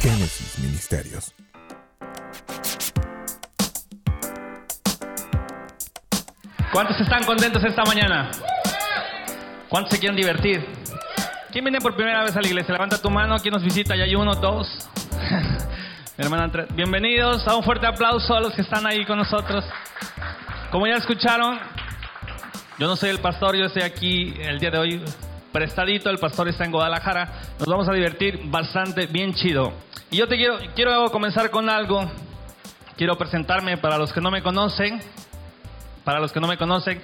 Génesis Ministerios. ¿Cuántos están contentos esta mañana? ¿Cuántos se quieren divertir? ¿Quién viene por primera vez a la iglesia? Levanta tu mano. ¿Quién nos visita? Ya hay uno, dos. Mi hermana Andrea. Bienvenidos. A un fuerte aplauso a los que están ahí con nosotros. Como ya escucharon, yo no soy el pastor, yo estoy aquí el día de hoy prestadito. El pastor está en Guadalajara. Nos vamos a divertir bastante, bien chido. Y yo te quiero, quiero comenzar con algo. Quiero presentarme para los que no me conocen. Para los que no me conocen,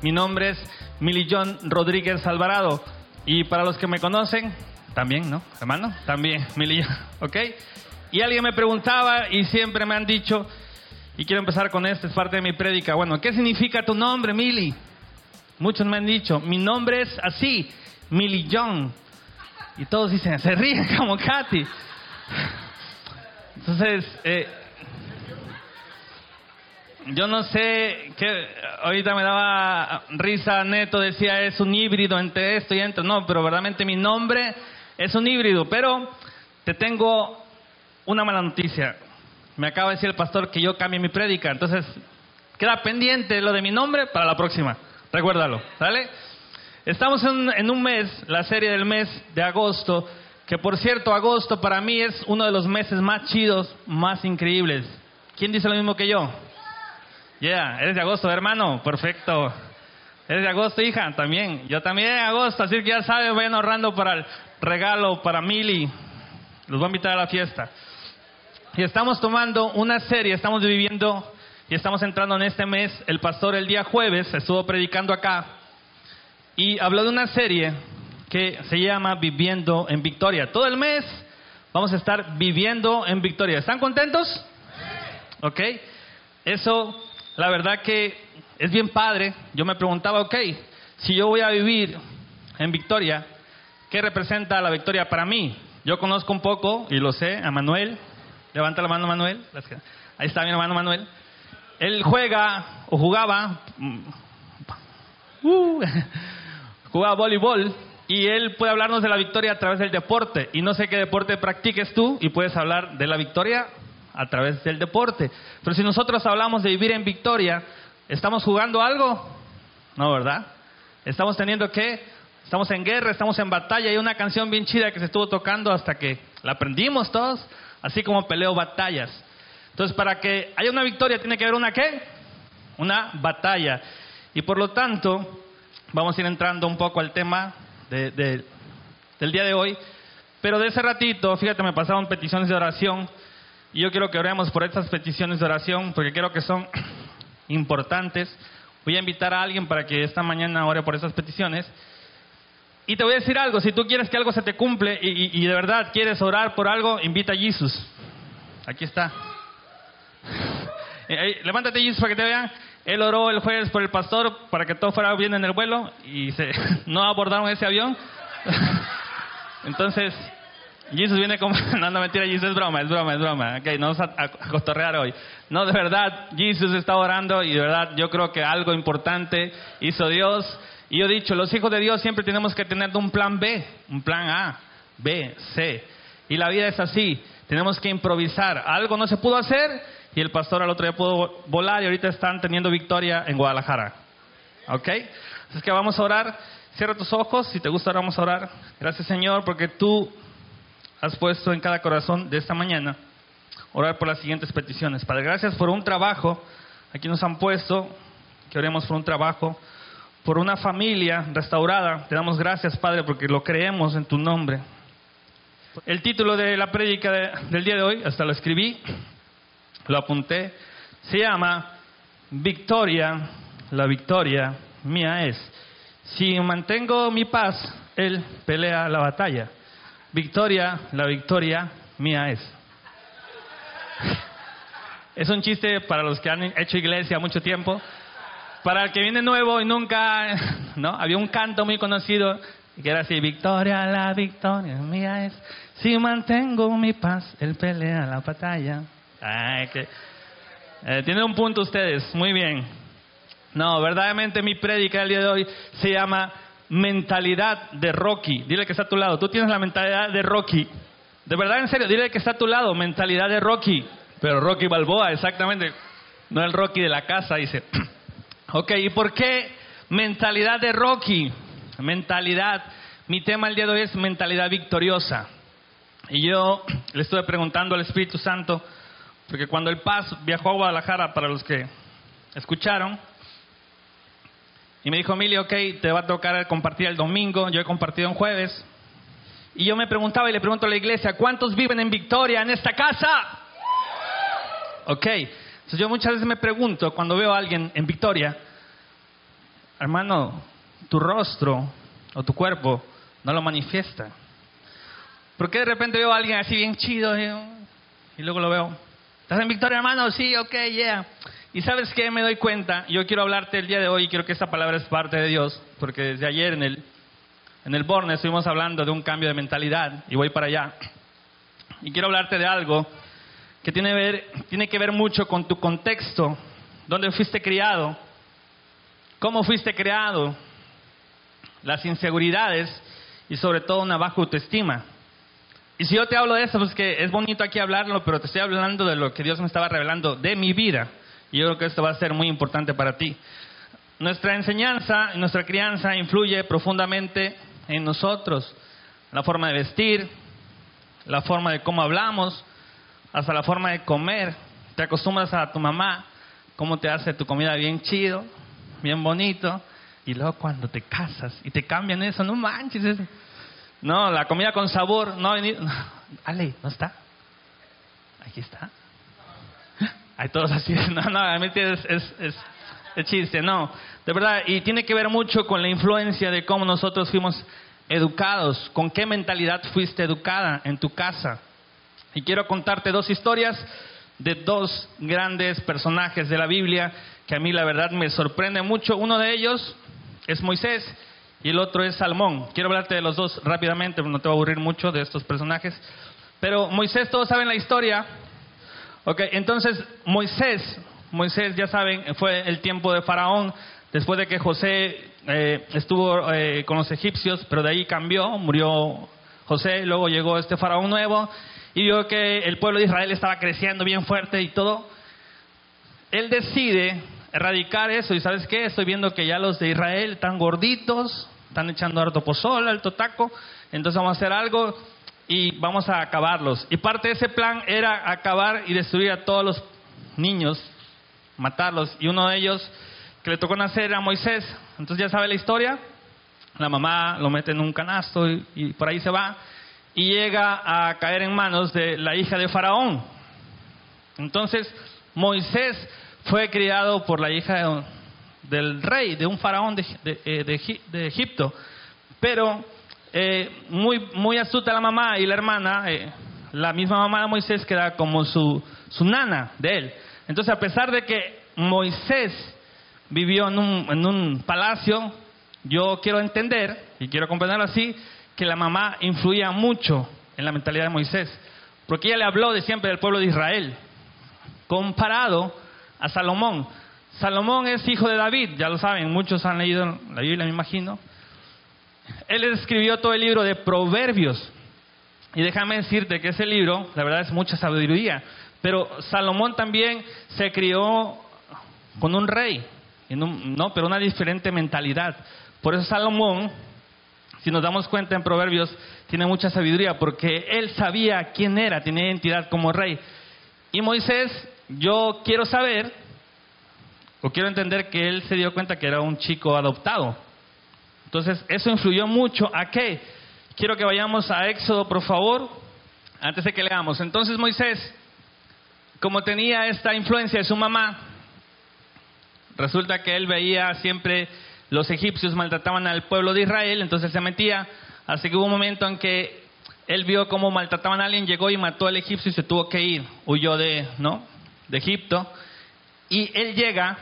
mi nombre es Milillón Rodríguez Alvarado. Y para los que me conocen, también, ¿no? Hermano, también, Milillón, ¿ok? Y alguien me preguntaba y siempre me han dicho, y quiero empezar con esto, es parte de mi prédica, bueno, ¿qué significa tu nombre, Mili? Muchos me han dicho, mi nombre es así, Milillón. Y todos dicen, se ríen como Katy. Entonces, eh, yo no sé qué, ahorita me daba risa, Neto decía es un híbrido entre esto y entre, no, pero verdaderamente mi nombre es un híbrido, pero te tengo una mala noticia. Me acaba de decir el pastor que yo cambie mi prédica, entonces queda pendiente lo de mi nombre para la próxima, recuérdalo, ¿sale? Estamos en, en un mes, la serie del mes de agosto, que por cierto, agosto para mí es uno de los meses más chidos, más increíbles. ¿Quién dice lo mismo que yo? Yeah, eres de agosto, hermano. Perfecto. Eres de agosto, hija, también. Yo también de agosto, así que ya saben, vayan ahorrando para el regalo, para Mili. Los voy a invitar a la fiesta. Y estamos tomando una serie, estamos viviendo y estamos entrando en este mes. El pastor el día jueves estuvo predicando acá y habló de una serie que se llama Viviendo en Victoria. Todo el mes vamos a estar viviendo en Victoria. ¿Están contentos? ¿Ok? Eso la verdad que es bien padre. Yo me preguntaba, ok, si yo voy a vivir en Victoria, ¿qué representa la victoria para mí? Yo conozco un poco y lo sé a Manuel. Levanta la mano, Manuel. Ahí está mi hermano Manuel. Él juega o jugaba, uh, jugaba voleibol y él puede hablarnos de la victoria a través del deporte. Y no sé qué deporte practiques tú y puedes hablar de la victoria a través del deporte. Pero si nosotros hablamos de vivir en victoria, ¿estamos jugando algo? No, ¿verdad? Estamos teniendo que, estamos en guerra, estamos en batalla. Hay una canción bien chida que se estuvo tocando hasta que la aprendimos todos, así como peleo batallas. Entonces, para que haya una victoria, tiene que haber una qué? Una batalla. Y por lo tanto, vamos a ir entrando un poco al tema de, de, del día de hoy. Pero de ese ratito, fíjate, me pasaron peticiones de oración. Y yo quiero que oremos por estas peticiones de oración, porque creo que son importantes. Voy a invitar a alguien para que esta mañana ore por esas peticiones. Y te voy a decir algo, si tú quieres que algo se te cumple y, y, y de verdad quieres orar por algo, invita a Jesús. Aquí está. Eh, levántate Jesús para que te vean. Él oró el jueves por el pastor para que todo fuera bien en el vuelo y se, no abordaron ese avión. Entonces, Jesus viene como... No, no, mentira, Jesus es broma, es broma, es broma. Ok, no vamos a, a, cotorrear hoy. No, de verdad, Jesus está orando y de verdad yo creo que algo importante hizo Dios. Y yo he dicho, los hijos de Dios siempre tenemos que tener un plan B, un plan A, B, C. Y la vida es así, tenemos que improvisar. Algo no se pudo hacer y el pastor al otro día pudo volar y ahorita están teniendo victoria en Guadalajara. ¿Ok? Así que vamos a orar. Cierra tus ojos, si te gusta vamos a orar. Gracias Señor porque tú has puesto en cada corazón de esta mañana orar por las siguientes peticiones. Padre, gracias por un trabajo. Aquí nos han puesto que oremos por un trabajo, por una familia restaurada. Te damos gracias, Padre, porque lo creemos en tu nombre. El título de la prédica de, del día de hoy, hasta lo escribí, lo apunté, se llama Victoria, la victoria mía es. Si mantengo mi paz, Él pelea la batalla. Victoria, la victoria mía es. Es un chiste para los que han hecho iglesia mucho tiempo. Para el que viene nuevo y nunca, ¿no? Había un canto muy conocido que era así, victoria, la victoria mía es. Si mantengo mi paz, él pelea la batalla. Ay, que... Eh, tienen un punto ustedes, muy bien. No, verdaderamente mi prédica el día de hoy se llama mentalidad de Rocky. Dile que está a tu lado. Tú tienes la mentalidad de Rocky. De verdad, en serio, dile que está a tu lado, mentalidad de Rocky. Pero Rocky Balboa, exactamente. No el Rocky de la casa, dice. ok, ¿y por qué mentalidad de Rocky? Mentalidad. Mi tema el día de hoy es mentalidad victoriosa. Y yo le estuve preguntando al Espíritu Santo, porque cuando el Paz viajó a Guadalajara, para los que escucharon, y me dijo, Emilio, ok, te va a tocar compartir el domingo, yo he compartido en jueves. Y yo me preguntaba y le pregunto a la iglesia, ¿cuántos viven en Victoria en esta casa? Ok, entonces yo muchas veces me pregunto cuando veo a alguien en Victoria, hermano, tu rostro o tu cuerpo no lo manifiesta. ¿Por qué de repente veo a alguien así bien chido y, y luego lo veo? ¿Estás en Victoria, hermano? Sí, ok, yeah. Y sabes qué me doy cuenta, yo quiero hablarte el día de hoy y quiero que esta palabra es parte de Dios, porque desde ayer en el, en el Borne estuvimos hablando de un cambio de mentalidad y voy para allá. Y quiero hablarte de algo que tiene, ver, tiene que ver mucho con tu contexto, dónde fuiste criado, cómo fuiste criado, las inseguridades y sobre todo una baja autoestima. Y si yo te hablo de eso, pues que es bonito aquí hablarlo, pero te estoy hablando de lo que Dios me estaba revelando de mi vida. Y yo creo que esto va a ser muy importante para ti. Nuestra enseñanza, nuestra crianza influye profundamente en nosotros. La forma de vestir, la forma de cómo hablamos, hasta la forma de comer. Te acostumbras a tu mamá, cómo te hace tu comida bien chido, bien bonito. Y luego cuando te casas y te cambian eso, no manches. No, la comida con sabor, no venir. Ale, ¿no está? Aquí está. Hay todos así, no, no, es, es, es, es chiste, no. De verdad, y tiene que ver mucho con la influencia de cómo nosotros fuimos educados, con qué mentalidad fuiste educada en tu casa. Y quiero contarte dos historias de dos grandes personajes de la Biblia que a mí la verdad me sorprende mucho. Uno de ellos es Moisés y el otro es Salmón. Quiero hablarte de los dos rápidamente, no te voy a aburrir mucho de estos personajes. Pero Moisés, todos saben la historia, Ok, entonces Moisés, Moisés ya saben, fue el tiempo de Faraón, después de que José eh, estuvo eh, con los egipcios, pero de ahí cambió, murió José, luego llegó este Faraón nuevo y vio que el pueblo de Israel estaba creciendo bien fuerte y todo. Él decide erradicar eso y sabes qué, estoy viendo que ya los de Israel están gorditos, están echando harto pozol, alto taco, entonces vamos a hacer algo y vamos a acabarlos. Y parte de ese plan era acabar y destruir a todos los niños, matarlos. Y uno de ellos que le tocó nacer era Moisés. Entonces ya sabe la historia. La mamá lo mete en un canasto y, por ahí se va. Y llega a caer en manos de la hija de Faraón. Entonces Moisés fue criado por la hija del rey, de un faraón de, de Egipto. Pero eh, muy, muy astuta la mamá y la hermana, eh, la misma mamá de Moisés queda como su, nana de él. Entonces, a pesar de que Moisés vivió en un, en un palacio, yo quiero entender, y quiero comprenderlo así, que la mamá influía mucho en la mentalidad de Moisés, porque ella le habló de siempre del pueblo de Israel, comparado a Salomón. Salomón es hijo de David, ya lo saben, muchos han leído la Biblia, me imagino. Él escribió todo el libro de Proverbios. Y déjame decirte que ese libro, la verdad, es mucha sabiduría. Pero Salomón también se crió con un rey, no, pero una diferente mentalidad. Por eso Salomón, si nos damos cuenta en Proverbios, tiene mucha sabiduría, porque él sabía quién era, tenía identidad como rey. Y Moisés, yo quiero saber, o quiero entender que él se dio cuenta que era un chico adoptado. Entonces, eso influyó mucho. ¿A qué? Quiero que vayamos a Éxodo, por favor, antes de que leamos. Entonces, Moisés, como tenía esta influencia de su mamá, resulta que él veía siempre los egipcios maltrataban al pueblo de Israel, entonces se metía. Así que hubo un momento en que él vio cómo maltrataban a alguien, llegó y mató al egipcio y se tuvo que ir, huyó de, ¿no? De Egipto. Y él llega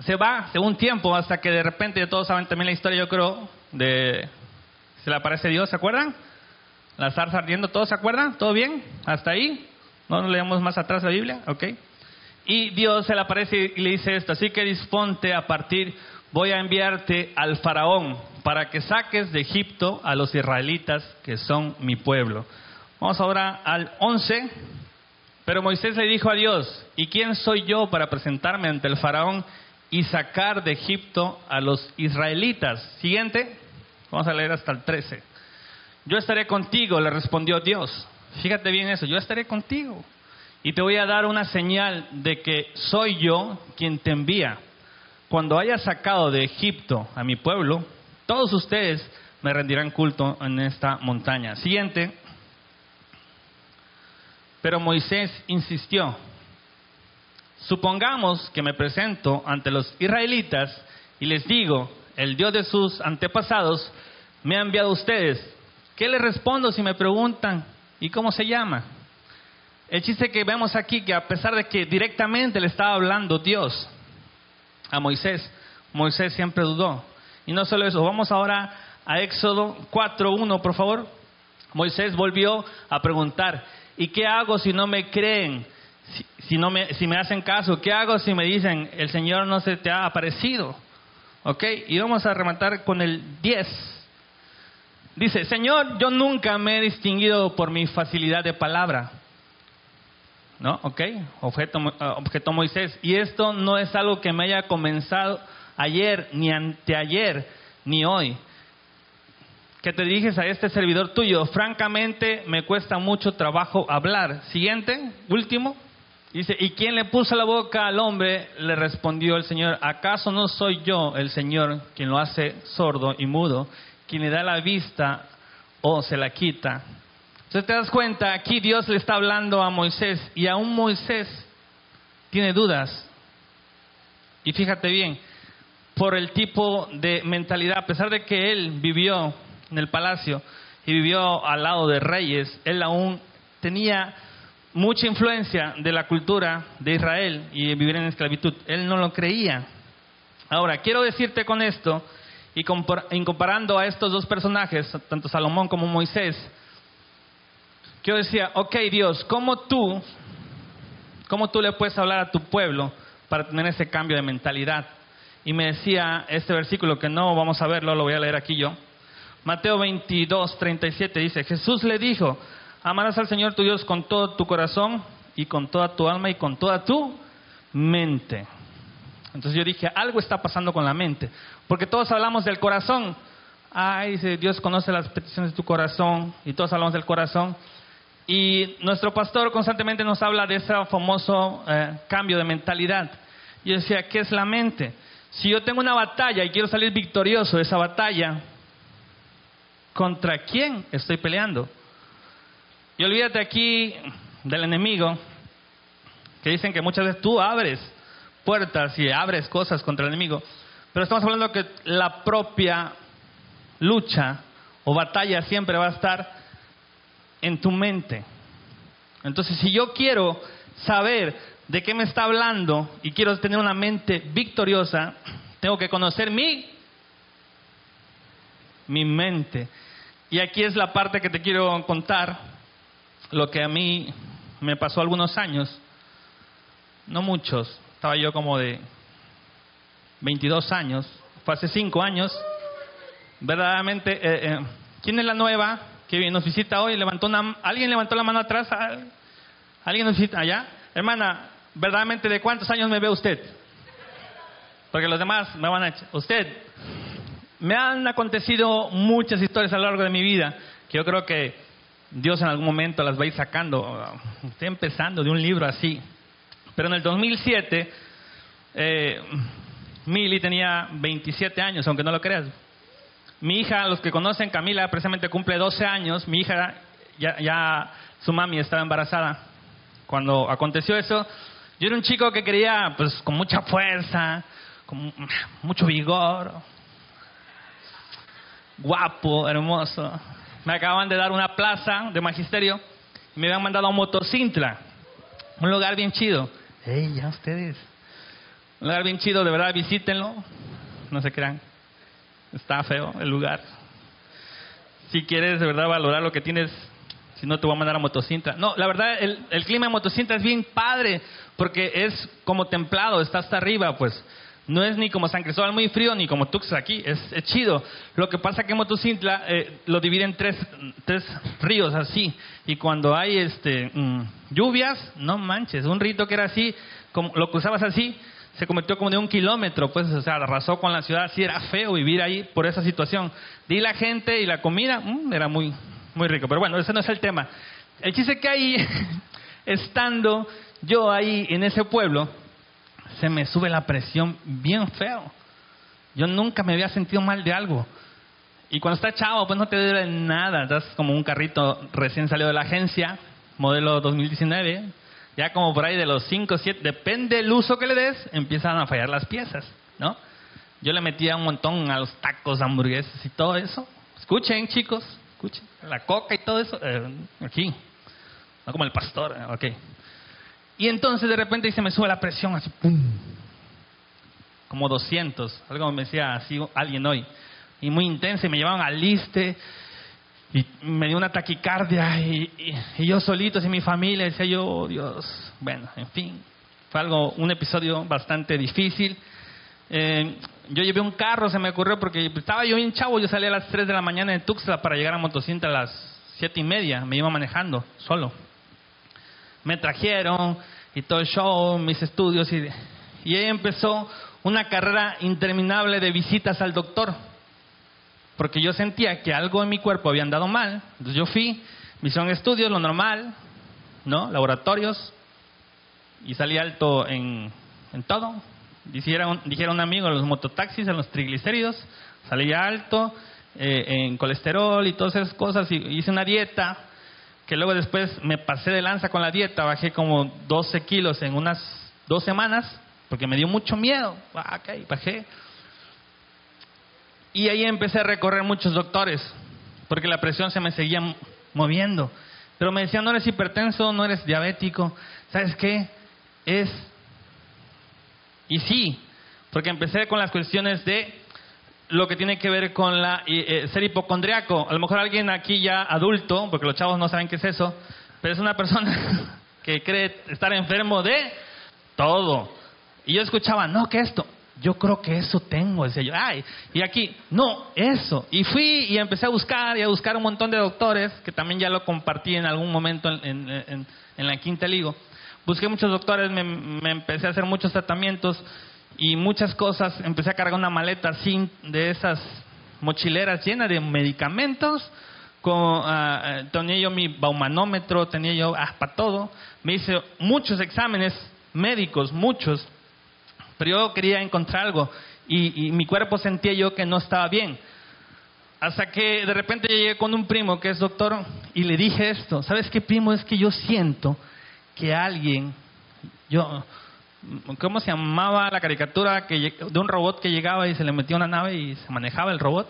se va un tiempo hasta que de repente todos saben también la historia, yo creo, de se le aparece Dios, ¿se acuerdan? La zarza ardiendo, ¿todos se acuerdan? ¿Todo bien? ¿Hasta ahí? ¿No leemos más atrás la Biblia? ¿Ok? Y Dios se le aparece y le dice esto, así que disponte a partir, voy a enviarte al faraón para que saques de Egipto a los israelitas que son mi pueblo. Vamos ahora al 11. Pero Moisés le dijo a Dios, ¿y quién soy yo para presentarme ante el faraón y sacar de Egipto a los israelitas? Siguiente, vamos a leer hasta el 13. Yo estaré contigo, le respondió Dios. Fíjate bien eso, yo estaré contigo. Y te voy a dar una señal de que soy yo quien te envía. Cuando haya sacado de Egipto a mi pueblo, todos ustedes me rendirán culto en esta montaña. Siguiente. Pero Moisés insistió, supongamos que me presento ante los israelitas y les digo, el Dios de sus antepasados me ha enviado a ustedes. ¿Qué les respondo si me preguntan, ¿y cómo se llama? El chiste que vemos aquí, que a pesar de que directamente le estaba hablando Dios a Moisés, Moisés siempre dudó. Y no solo eso, vamos ahora a Éxodo 4.1, por favor. Moisés volvió a preguntar, ¿Y qué hago si no me creen? Si, no me, si me hacen caso, ¿qué hago si me dicen, el Señor no se te ha aparecido? ¿Ok? Y vamos a rematar con el 10. Dice, Señor, yo nunca me he distinguido por mi facilidad de palabra. ¿No? ¿Ok? Objeto, objeto Moisés. Y esto no es algo que me haya comenzado ayer, ni anteayer, ni hoy que te diriges a este servidor tuyo. Francamente, me cuesta mucho trabajo hablar. Siguiente, último. Dice, ¿y quién le puso la boca al hombre? Le respondió el Señor, ¿acaso no soy yo el Señor quien lo hace sordo y mudo, quien le da la vista o se la quita? Entonces te das cuenta, aquí Dios le está hablando a Moisés y aún Moisés tiene dudas. Y fíjate bien, por el tipo de mentalidad, a pesar de que él vivió en el palacio y vivió al lado de reyes, él aún tenía mucha influencia de la cultura de Israel y vivir en esclavitud. Él no lo creía. Ahora, quiero decirte con esto, y comparando a estos dos personajes, tanto Salomón como Moisés, yo decía, ok Dios, ¿cómo tú, cómo tú le puedes hablar a tu pueblo para tener ese cambio de mentalidad? Y me decía este versículo que no vamos a verlo, lo voy a leer aquí yo. Mateo 22, 37 dice, Jesús le dijo, amarás al Señor tu Dios con todo tu corazón y con toda tu alma y con toda tu mente. Entonces yo dije, algo está pasando con la mente, porque todos hablamos del corazón. Ay, Dios conoce las peticiones de tu corazón y todos hablamos del corazón. Y nuestro pastor constantemente nos habla de ese famoso eh, cambio de mentalidad. Yo decía, ¿qué es la mente? Si yo tengo una batalla y quiero salir victorioso de esa batalla, ¿Contra quién estoy peleando? Y olvídate aquí del enemigo, que dicen que muchas veces tú abres puertas y abres cosas contra el enemigo, pero estamos hablando que la propia lucha o batalla siempre va a estar en tu mente. Entonces, si yo quiero saber de qué me está hablando y quiero tener una mente victoriosa, tengo que conocer mi, mi mente. Y aquí es la parte que te quiero contar, lo que a mí me pasó algunos años, no muchos, estaba yo como de 22 años, fue hace 5 años, verdaderamente, eh, eh, ¿quién es la nueva que nos visita hoy? Levantó una, ¿Alguien levantó la mano atrás? ¿Alguien nos visita allá? Hermana, verdaderamente, ¿de cuántos años me ve usted? Porque los demás me van a... Usted, me han acontecido muchas historias a lo largo de mi vida que yo creo que Dios en algún momento las va a ir sacando. Estoy empezando de un libro así. Pero en el 2007, eh, Mili tenía 27 años, aunque no lo creas. Mi hija, los que conocen, Camila, precisamente cumple 12 años. Mi hija, ya, ya su mami estaba embarazada. Cuando aconteció eso, yo era un chico que quería, pues, con mucha fuerza, con mucho vigor, guapo, hermoso. Me acaban de dar una plaza de magisterio y me habían mandado a Motocintla, un lugar bien chido. ¡Ey, ya ustedes! Un lugar bien chido, de verdad, visítenlo. No se crean. Está feo el lugar. Si quieres de verdad valorar lo que tienes, si no te voy a mandar a Motocintla. No, la verdad, el, el clima de Motocintla es bien padre, porque es como templado, está hasta arriba, pues. No es ni como San Cristóbal muy frío, ni como Tuxtla aquí, es, es chido. Lo que pasa que Motocintla eh, lo divide en tres, tres ríos así, y cuando hay este mm, lluvias, no manches, un rito que era así, como lo cruzabas así, se convirtió como de un kilómetro, pues, o sea, arrasó con la ciudad, sí era feo vivir ahí por esa situación. Y la gente y la comida, mm, era muy, muy rico. Pero bueno, ese no es el tema. El chiste que ahí, estando yo ahí en ese pueblo, se me sube la presión bien feo. Yo nunca me había sentido mal de algo. Y cuando estás chavo, pues no te duele nada. Estás como un carrito recién salido de la agencia, modelo 2019. Ya como por ahí de los 5, 7, depende del uso que le des, empiezan a fallar las piezas, ¿no? Yo le metía un montón a los tacos, hamburguesas y todo eso. Escuchen, chicos, escuchen. La coca y todo eso, eh, aquí. No como el pastor, eh, ok. Y entonces de repente se me sube la presión así, ¡pum! Como 200, algo me decía así alguien hoy. Y muy intensa, y me llevaban al liste, y me dio una taquicardia, y, yo solito, y mi familia, decía yo, oh, Dios, bueno, en fin. Fue algo, un episodio bastante difícil. Eh, yo llevé un carro, se me ocurrió, porque estaba yo bien chavo, yo salía a las 3 de la mañana de Tuxtla para llegar a Motocinta a las 7 y media, me iba manejando, solo me trajeron y todo el show, mis estudios, y, y ahí empezó una carrera interminable de visitas al doctor, porque yo sentía que algo en mi cuerpo había andado mal, entonces yo fui, me hicieron estudios, lo normal, ¿no? Laboratorios, y salí alto en, en todo. Dijeron, dijeron un amigo, en los mototaxis, en los triglicéridos, salí alto eh, en colesterol y todas esas cosas, y hice una dieta, que luego después me pasé de lanza con la dieta, bajé como 12 kilos en unas dos semanas, porque me dio mucho miedo. Ah, bajé. Y ahí empecé a recorrer muchos doctores, porque la presión se me seguía moviendo. Pero me decían, no eres hipertenso, no eres diabético. ¿Sabes qué? Es... Y sí, porque empecé con las cuestiones de lo que tiene que ver con la, eh, ser hipocondriaco. A lo mejor alguien aquí ya adulto, porque los chavos no saben qué es eso, pero es una persona que cree estar enfermo de todo. Y yo escuchaba, no, que esto, yo creo que eso tengo, decía yo, ay, y aquí, no, eso. Y fui y empecé a buscar y a buscar un montón de doctores, que también ya lo compartí en algún momento en, la Quinta Ligo. Busqué muchos doctores, me empecé a hacer muchos tratamientos y muchas cosas. Empecé a cargar una maleta así de esas mochileras llenas de medicamentos. Con, uh, tenía yo mi baumanómetro, tenía yo para todo. Me hice muchos exámenes médicos, muchos. Pero yo quería encontrar algo y, y mi cuerpo sentía yo que no estaba bien. Hasta que de repente llegué con un primo que es doctor y le dije esto. ¿Sabes qué, primo? Es que yo siento que alguien, yo, ¿Cómo se llamaba la caricatura que, de un robot que llegaba y se le metía una nave y se manejaba el robot?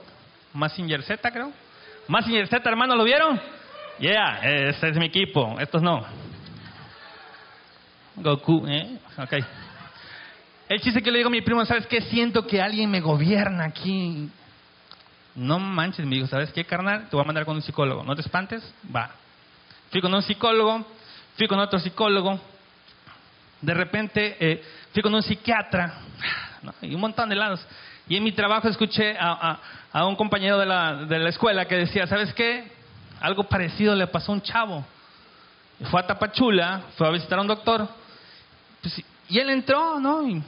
Massinger Z, creo. Massinger Z, hermano, ¿lo vieron? Yeah, ese es mi equipo. Estos no. Goku, ¿eh? Ok. El chiste que le digo a mi primo, ¿sabes qué? Siento que alguien me gobierna aquí. No manches, me dijo, ¿sabes qué, carnal? Te voy a mandar con un psicólogo. ¿No te espantes? Va. Fui con un psicólogo, fui con otro psicólogo, de repente eh, fui con un psiquiatra y un montón de lados. Y en mi trabajo escuché a, un compañero de la, de la, escuela que decía, ¿sabes qué? Algo parecido le pasó a un chavo. Fue a Tapachula, fue a visitar a un doctor. Pues, y él entró, ¿no? Y,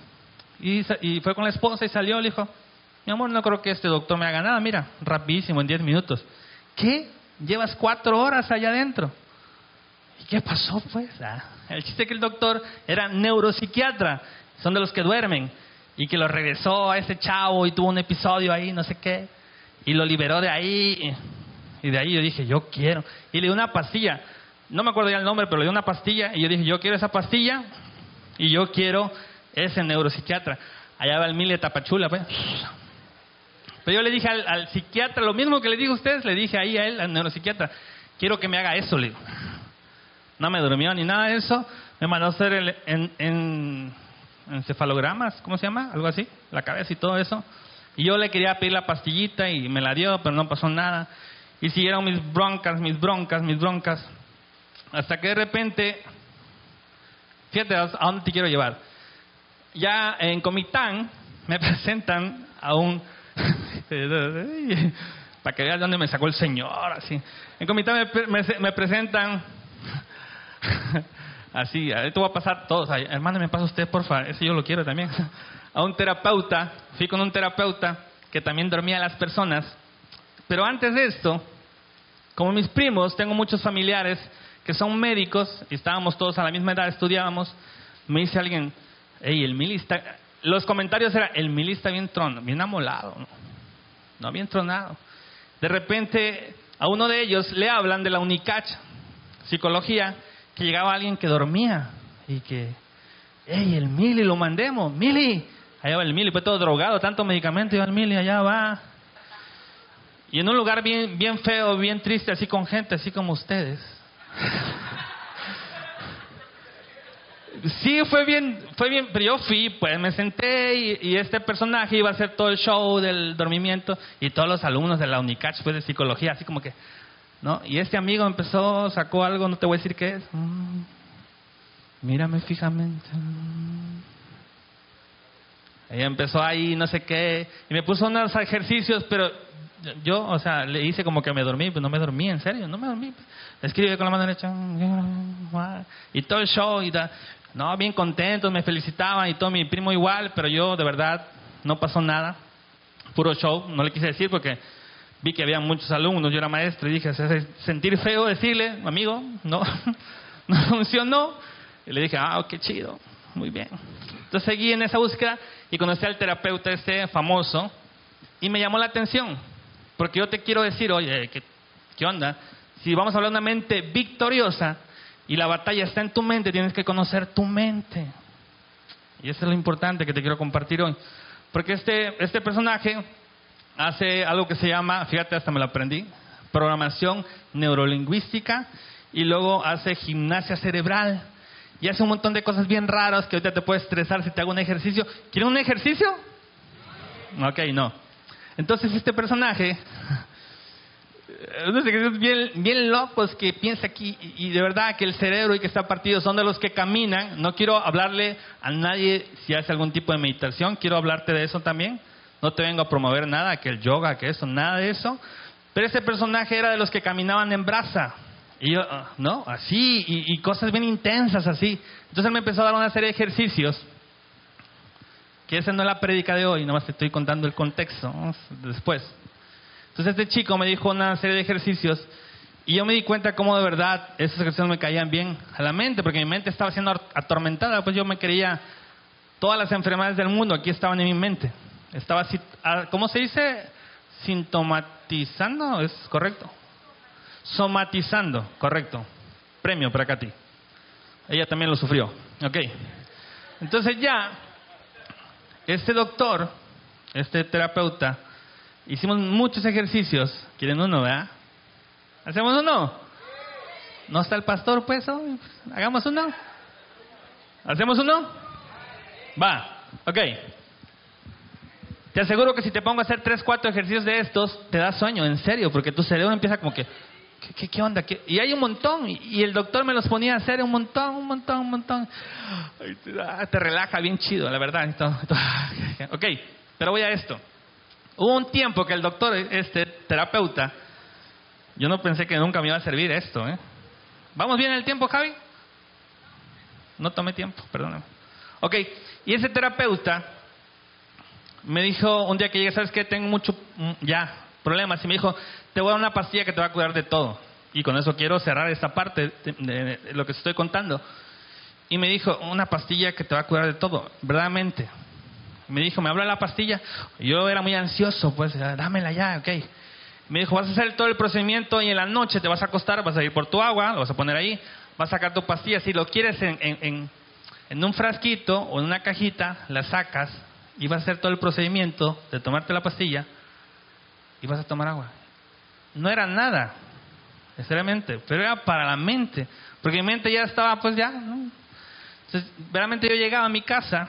y, fue con la esposa y salió. Le dijo, mi amor, no creo que este doctor me haga nada. Mira, rapidísimo, en 10 minutos. ¿Qué? Llevas cuatro horas allá adentro. ¿Y qué pasó, pues? Ah, el chiste es que el doctor era neuropsiquiatra, son de los que duermen, y que lo regresó a ese chavo y tuvo un episodio ahí, no sé qué, y lo liberó de ahí. Y de ahí yo dije, yo quiero. Y le dio una pastilla, no me acuerdo ya el nombre, pero le dio una pastilla, y yo dije, yo quiero esa pastilla, y yo quiero ese neuropsiquiatra. Allá va el Mile Tapachula, pues. Pero yo le dije al, al, psiquiatra, lo mismo que le dije a ustedes, le dije ahí a él, al neuropsiquiatra, quiero que me haga eso, le digo no me durmió ni nada de eso. Me mandó a hacer el, en, encefalogramas, ¿cómo se llama? Algo así, la cabeza y todo eso. Y yo le quería pedir la pastillita y me la dio, pero no pasó nada. Y siguieron mis broncas, mis broncas, mis broncas. Hasta que de repente, fíjate a dónde te quiero llevar. Ya en Comitán, me presentan a un... para que veas dónde me sacó el Señor, así. En comité me, presentan... así, esto va a pasar todos. Hermano, me pasa usted, por favor, ese yo lo quiero también. a un terapeuta, fui con un terapeuta que también dormía a las personas. Pero antes de esto, como mis primos, tengo muchos familiares que son médicos, y estábamos todos a la misma edad, estudiábamos, me dice alguien, hey, el mili está... Los comentarios eran, el mili está bien trono, bien amolado, ¿no? no bien tronado. De repente, a uno de ellos le hablan de la UNICACH, psicología, que llegaba alguien que dormía y que, hey, el mili, lo mandemos, mili. Allá va el mili, fue todo drogado, tanto medicamento, y el mili, allá va. Y en un lugar bien, bien feo, bien triste, así con gente, así como ustedes. Sí, fue bien, fue bien, pero yo fui, pues me senté y, este personaje iba a hacer todo el show del dormimiento y todos los alumnos de la UNICACH, pues de psicología, así como que, ¿no? Y este amigo empezó, sacó algo, no te voy a decir qué es. Mm, mírame fijamente. Mm. Y empezó ahí, no sé qué, y me puso unos ejercicios, pero yo, o sea, le hice como que me dormí, pues no me dormí, en serio, no me dormí. Escribe con la mano derecha, y todo el show, y da, no, bien contentos, me felicitaban y todo, mi primo igual, pero yo de verdad no pasó nada, puro show, no le quise decir porque vi que había muchos alumnos, yo era maestro y dije, sentir feo decirle, amigo, no, no funcionó. Y le dije, ah, qué chido, muy bien. Entonces seguí en esa búsqueda y conocí al terapeuta este famoso y me llamó la atención porque yo te quiero decir, oye, ¿qué, qué onda? Si vamos a hablar de una mente victoriosa y la batalla está en tu mente, tienes que conocer tu mente. Y eso es lo importante que te quiero compartir hoy. Porque este, este personaje hace algo que se llama, fíjate, hasta me lo aprendí, programación neurolingüística y luego hace gimnasia cerebral. Y hace un montón de cosas bien raras que ahorita te puede estresar si te hago un ejercicio. ¿Quieren un ejercicio? Ok, no. Entonces este personaje, bien, bien locos que piensa aquí, y de verdad que el cerebro y que está partido son de los que caminan. No quiero hablarle a nadie si hace algún tipo de meditación, quiero hablarte de eso también. No te vengo a promover nada, que el yoga, que eso, nada de eso. Pero ese personaje era de los que caminaban en brasa. Y yo, ah, ¿no? Así, y, cosas bien intensas así. Entonces me empezó a dar una serie de ejercicios que esa no es la prédica de hoy, nomás te estoy contando el contexto después. Entonces este chico me dijo una serie de ejercicios y yo me di cuenta cómo de verdad esos ejercicios me caían bien a la mente, porque mi mente estaba siendo atormentada, pues yo me creía todas las enfermedades del mundo, aquí estaban en mi mente. Estaba, ah, ¿cómo se dice? Sintomatizando, ¿es correcto? Somatizando, correcto. Premio para Katy. Ella también lo sufrió. Ok. Entonces ya este doctor, este terapeuta, hicimos muchos ejercicios. ¿Quieren uno, verdad? ¿Hacemos uno? ¿No está el pastor, pues? Hagamos uno. ¿Hacemos uno? Va, ok. Te aseguro que si te pongo a hacer tres, cuatro ejercicios de estos, te da sueño, en serio, porque tu cerebro empieza como que, ¿Qué, onda? Y hay un montón. Y, el doctor me los ponía a hacer un montón, un montón, un montón. Ah, te, relaja bien chido, la verdad. ok, pero voy a esto. Hubo un tiempo que el doctor, este terapeuta, yo no pensé que nunca me iba a servir esto. ¿eh? ¿Vamos bien en el tiempo, Javi? No tomé tiempo, perdóname. Ok, y ese terapeuta me dijo un día que llegué, ¿sabes qué? Tengo mucho, mm, ya, problemas. Y me dijo, te voy a dar una pastilla que te va a cuidar de todo. Y con eso quiero cerrar esta parte de, lo que estoy contando. Y me dijo, una pastilla que te va a cuidar de todo, verdaderamente. Me dijo, me habla la pastilla. Yo era muy ansioso, pues, dámela ya, ok. Me dijo, vas a hacer todo el procedimiento y en la noche te vas a acostar, vas a ir por tu agua, lo vas a poner ahí, vas a sacar tu pastilla. Si lo quieres en, en un frasquito o en una cajita, la sacas y vas a hacer todo el procedimiento de tomarte la pastilla y vas a tomar agua. No era nada, necesariamente, pero era para la mente, porque mi mente ya estaba, pues ya, ¿no? Entonces, realmente yo llegaba a mi casa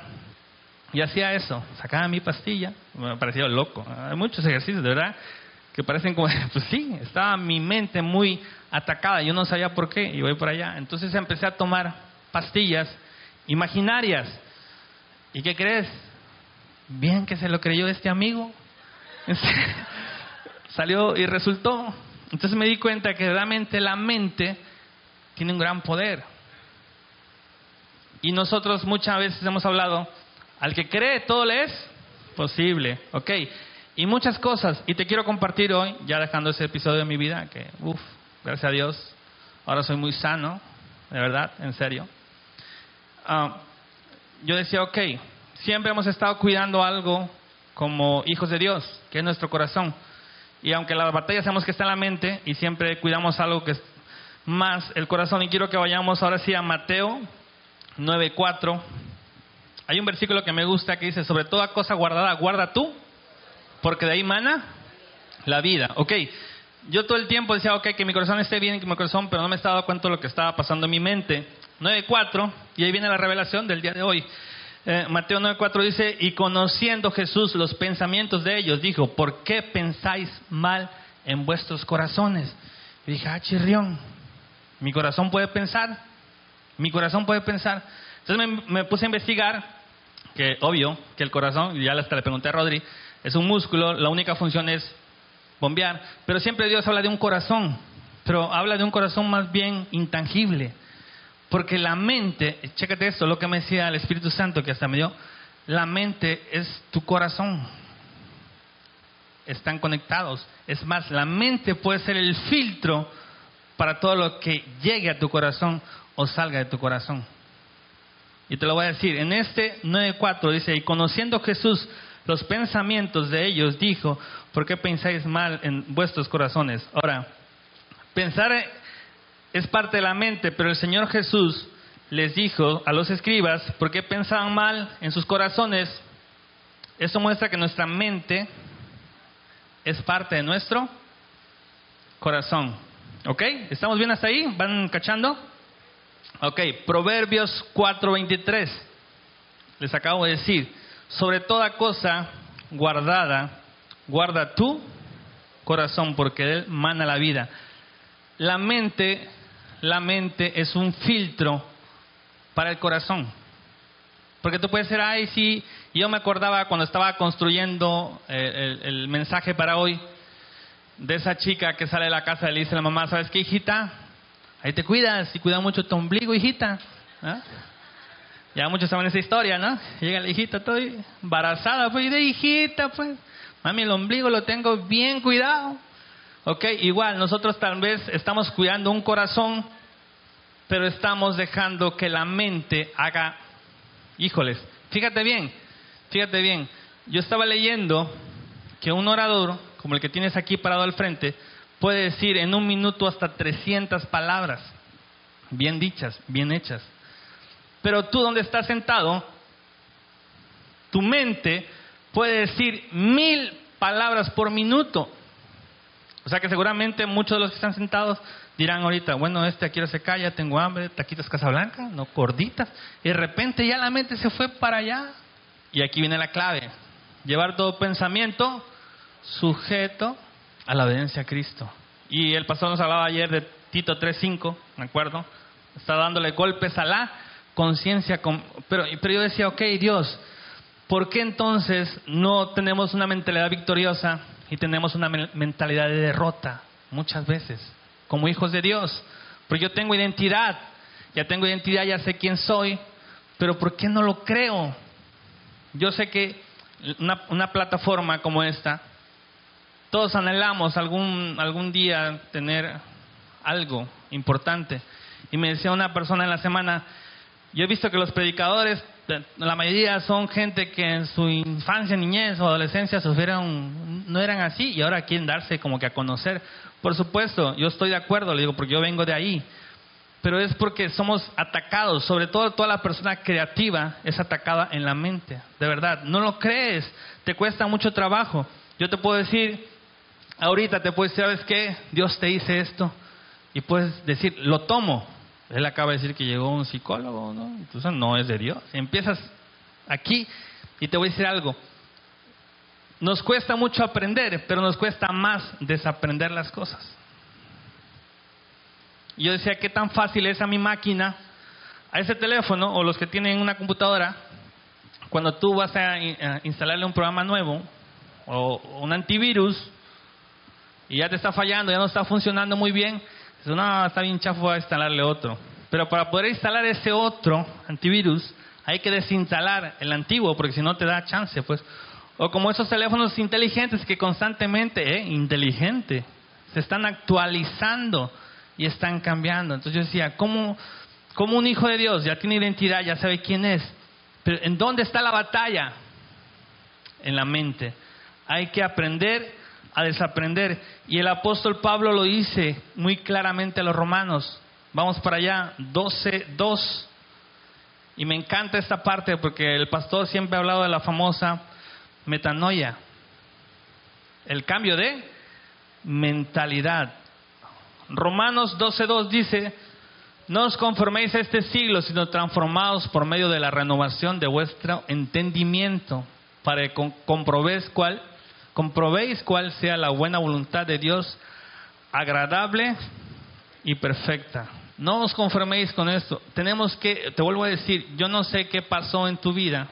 y hacía eso, sacaba mi pastilla, me parecía loco. Hay muchos ejercicios, de verdad, que parecen como, pues sí, estaba mi mente muy atacada, yo no sabía por qué, y voy por allá. Entonces empecé a tomar pastillas imaginarias. ¿Y qué crees? Bien que se lo creyó este amigo. Salió y resultó. Entonces me di cuenta que realmente la mente tiene un gran poder. Y nosotros muchas veces hemos hablado, al que cree todo le es posible, ¿ok? Y muchas cosas, y te quiero compartir hoy, ya dejando ese episodio de mi vida, que, uff, gracias a Dios, ahora soy muy sano, de verdad, en serio. Ah, yo decía, ok, siempre hemos estado cuidando algo como hijos de Dios, que es nuestro corazón. Y aunque la batalla sabemos que está en la mente, y siempre cuidamos algo que es más el corazón, y quiero que vayamos ahora sí a Mateo 9.4. Hay un versículo que me gusta que dice, sobre toda cosa guardada, guarda tú, porque de ahí mana la vida. Ok, yo todo el tiempo decía, ok, que mi corazón esté bien, que mi corazón, pero no me estaba dando cuenta de lo que estaba pasando en mi mente. 9.4, y ahí viene la revelación del día de hoy. Eh, Mateo 9.4 dice, y conociendo Jesús los pensamientos de ellos, dijo, ¿por qué pensáis mal en vuestros corazones? Y dije, ah, chirrión, mi corazón puede pensar, mi corazón puede pensar. Entonces me, puse a investigar, que obvio, que el corazón, ya hasta le pregunté a Rodri, es un músculo, la única función es bombear, pero siempre Dios habla de un corazón, pero habla de un corazón más bien intangible porque la mente, chécate esto, lo que me decía el Espíritu Santo que hasta me dio, la mente es tu corazón. Están conectados. Es más, la mente puede ser el filtro para todo lo que llegue a tu corazón o salga de tu corazón. Y te lo voy a decir, en este 9.4 dice, y conociendo Jesús los pensamientos de ellos, dijo, ¿por qué pensáis mal en vuestros corazones? Ahora, pensar es parte de la mente, pero el Señor Jesús les dijo a los escribas, ¿por qué pensaban mal en sus corazones? Eso muestra que nuestra mente es parte de nuestro corazón. ¿Ok? ¿Estamos bien hasta ahí? ¿Van cachando? Ok, Proverbios 4:23. Les acabo de decir, sobre toda cosa guardada, guarda tu corazón, porque de él mana la vida. La mente la mente es un filtro para el corazón. Porque tú puedes decir, ay, sí, yo me acordaba cuando estaba construyendo eh, el, mensaje para hoy de esa chica que sale de la casa y le dice a la mamá, ¿sabes qué, hijita? Ahí te cuidas y cuida mucho tu ombligo, hijita. Ya muchos saben esa historia, ¿no? Llega la hijita, estoy embarazada, pues, de hijita, pues, mami, el ombligo lo tengo bien cuidado. Ok, igual nosotros tal vez estamos cuidando un corazón, pero estamos dejando que la mente haga, híjoles, fíjate bien, fíjate bien, yo estaba leyendo que un orador, como el que tienes aquí parado al frente, puede decir en un minuto hasta 300 palabras, bien dichas, bien hechas. Pero tú donde estás sentado, tu mente puede decir mil palabras por minuto. O sea que seguramente muchos de los que están sentados dirán ahorita, bueno, este aquí se calla, tengo hambre, taquitos Casablanca, no gorditas. Y de repente ya la mente se fue para allá. Y aquí viene la clave. Llevar todo pensamiento sujeto a la obediencia a Cristo. Y el pastor nos hablaba ayer de Tito 3.5, ¿me acuerdo? Está dándole golpes a la conciencia. Pero, pero yo decía, ok, Dios, ¿por qué entonces no tenemos una mentalidad victoriosa y tenemos una mentalidad de derrota muchas veces, como hijos de Dios. Porque yo tengo identidad, ya tengo identidad, ya sé quién soy, pero ¿por qué no lo creo? Yo sé que una, una plataforma como esta, todos anhelamos algún, algún día tener algo importante. Y me decía una persona en la semana, yo he visto que los predicadores la mayoría son gente que en su infancia, niñez o adolescencia sufrieron, no eran así y ahora quieren darse como que a conocer. Por supuesto, yo estoy de acuerdo, le digo, porque yo vengo de ahí. Pero es porque somos atacados, sobre todo toda la persona creativa es atacada en la mente, de verdad. No lo crees, te cuesta mucho trabajo. Yo te puedo decir, ahorita te puedo decir, ¿sabes qué? Dios te dice esto. Y puedes decir, lo tomo, él acaba de decir que llegó un psicólogo, ¿no? Entonces no es de Dios. Empiezas aquí y te voy a decir algo. Nos cuesta mucho aprender, pero nos cuesta más desaprender las cosas. Yo decía, ¿qué tan fácil es a mi máquina, a ese teléfono o los que tienen una computadora, cuando tú vas a, instalarle un programa nuevo o un antivirus y ya te está fallando, ya no está funcionando muy bien, dices, no, está bien chafo, voy a instalarle otro. Pero para poder instalar ese otro antivirus, hay que desinstalar el antiguo, porque si no te da chance, pues. O como esos teléfonos inteligentes que constantemente, eh, inteligente, se están actualizando y están cambiando. Entonces yo decía, ¿cómo, ¿cómo un hijo de Dios ya tiene identidad, ya sabe quién es? Pero ¿en dónde está la batalla? En la mente. Hay que aprender a desaprender. Y el apóstol Pablo lo dice muy claramente a los romanos. Vamos para allá, 12, 2. Y me encanta esta parte porque el pastor siempre ha hablado de la famosa metanoia. El cambio de mentalidad. Romanos 12.2 dice, no os conforméis a este siglo, sino transformados por medio de la renovación de vuestro entendimiento, para que comprobéis cuál comprobéis cuál sea la buena voluntad de Dios, agradable y perfecta. No os conforméis con esto. Tenemos que, te vuelvo a decir, yo no sé qué pasó en tu vida.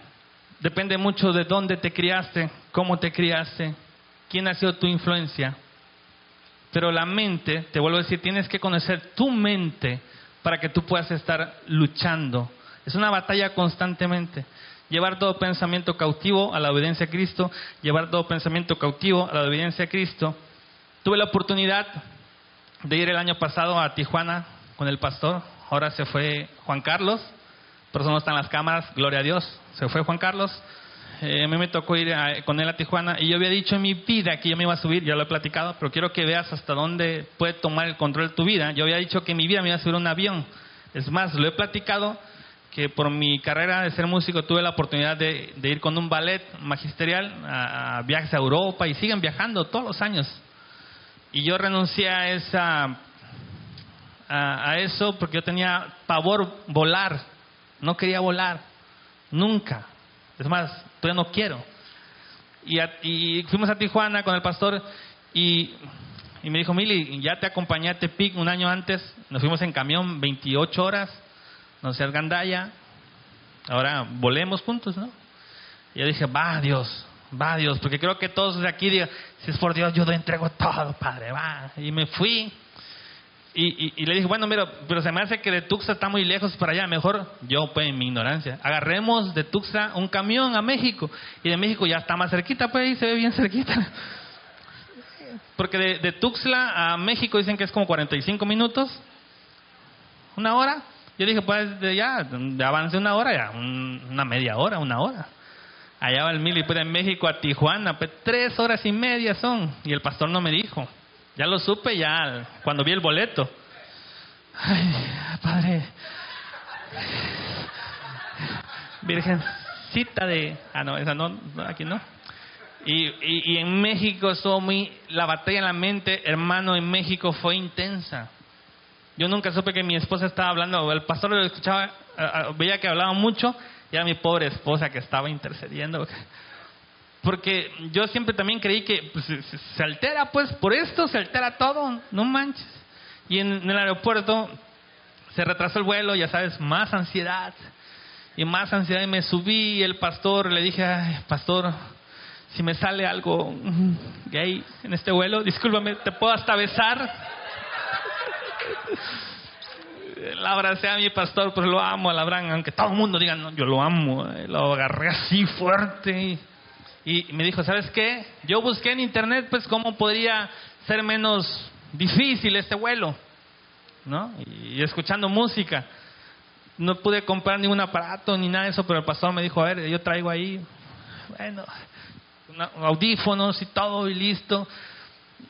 Depende mucho de dónde te criaste, cómo te criaste, quién ha sido tu influencia. Pero la mente, te vuelvo a decir, tienes que conocer tu mente para que tú puedas estar luchando. Es una batalla constantemente llevar todo pensamiento cautivo a la obediencia a Cristo, llevar todo pensamiento cautivo a la obediencia a Cristo. Tuve la oportunidad de ir el año pasado a Tijuana con el pastor, ahora se fue Juan Carlos, por eso no están las cámaras, gloria a Dios, se fue Juan Carlos. Eh, a mí me tocó ir con él a Tijuana y yo había dicho en mi vida que yo me iba a subir, ya lo he platicado, pero quiero que veas hasta dónde puede tomar el control tu vida. Yo había dicho que en mi vida me iba a subir un avión. Es más, lo he platicado que por mi carrera de ser músico tuve la oportunidad de, ir con un ballet magisterial a, viajes a Europa y siguen viajando todos los años. Y yo renuncié a, esa, a, eso porque yo tenía pavor volar, no quería volar, nunca. Es más, todavía no quiero. Y, y fuimos a Tijuana con el pastor y, y me dijo, Mili, ya te acompañé a Tepic un año antes, nos fuimos en camión 28 horas no seas gandalla, ahora volemos juntos, ¿no? Y yo dije, va Dios, va Dios, porque creo que todos de aquí digan, si es por Dios, yo te entrego todo, Padre, va. Y me fui. Y, le dije, bueno, mira, pero se me hace que de Tuxa está muy lejos para allá, mejor yo, pues, en mi ignorancia, agarremos de Tuxa un camión a México, y de México ya está más cerquita, pues, ahí se ve bien cerquita. Porque de, de Tuxtla a México dicen que es como 45 minutos, una hora, yo dije, pues ya, de avance una hora, ya, una media hora, una hora. Allá va el mil y pues en México a Tijuana, pues tres horas y media son. Y el pastor no me dijo. Ya lo supe ya cuando vi el boleto. Ay, padre. Virgencita de... Ah, no, esa no, aquí no. Y, y, en México estuvo muy... La batalla en la mente, hermano, en México fue intensa. Yo nunca supe que mi esposa estaba hablando, el pastor lo escuchaba, veía que hablaba mucho, y era mi pobre esposa que estaba intercediendo. Porque yo siempre también creí que pues, se altera, pues por esto se altera todo, no manches. Y en, el aeropuerto se retrasó el vuelo, ya sabes, más ansiedad. Y más ansiedad, y me subí, y el pastor, le dije, Ay, pastor, si me sale algo gay en este vuelo, discúlpame, ¿te puedo hasta besar? La abracé a mi pastor, pues lo amo a Abraham, aunque todo el mundo diga, no, yo lo amo. Eh, lo agarré así fuerte y, me dijo, ¿sabes qué? Yo busqué en internet, pues, cómo podría ser menos difícil este vuelo, ¿no? Y, escuchando música. No pude comprar ningún aparato ni nada de eso, pero el pastor me dijo, a ver, yo traigo ahí, bueno, audífonos y todo y listo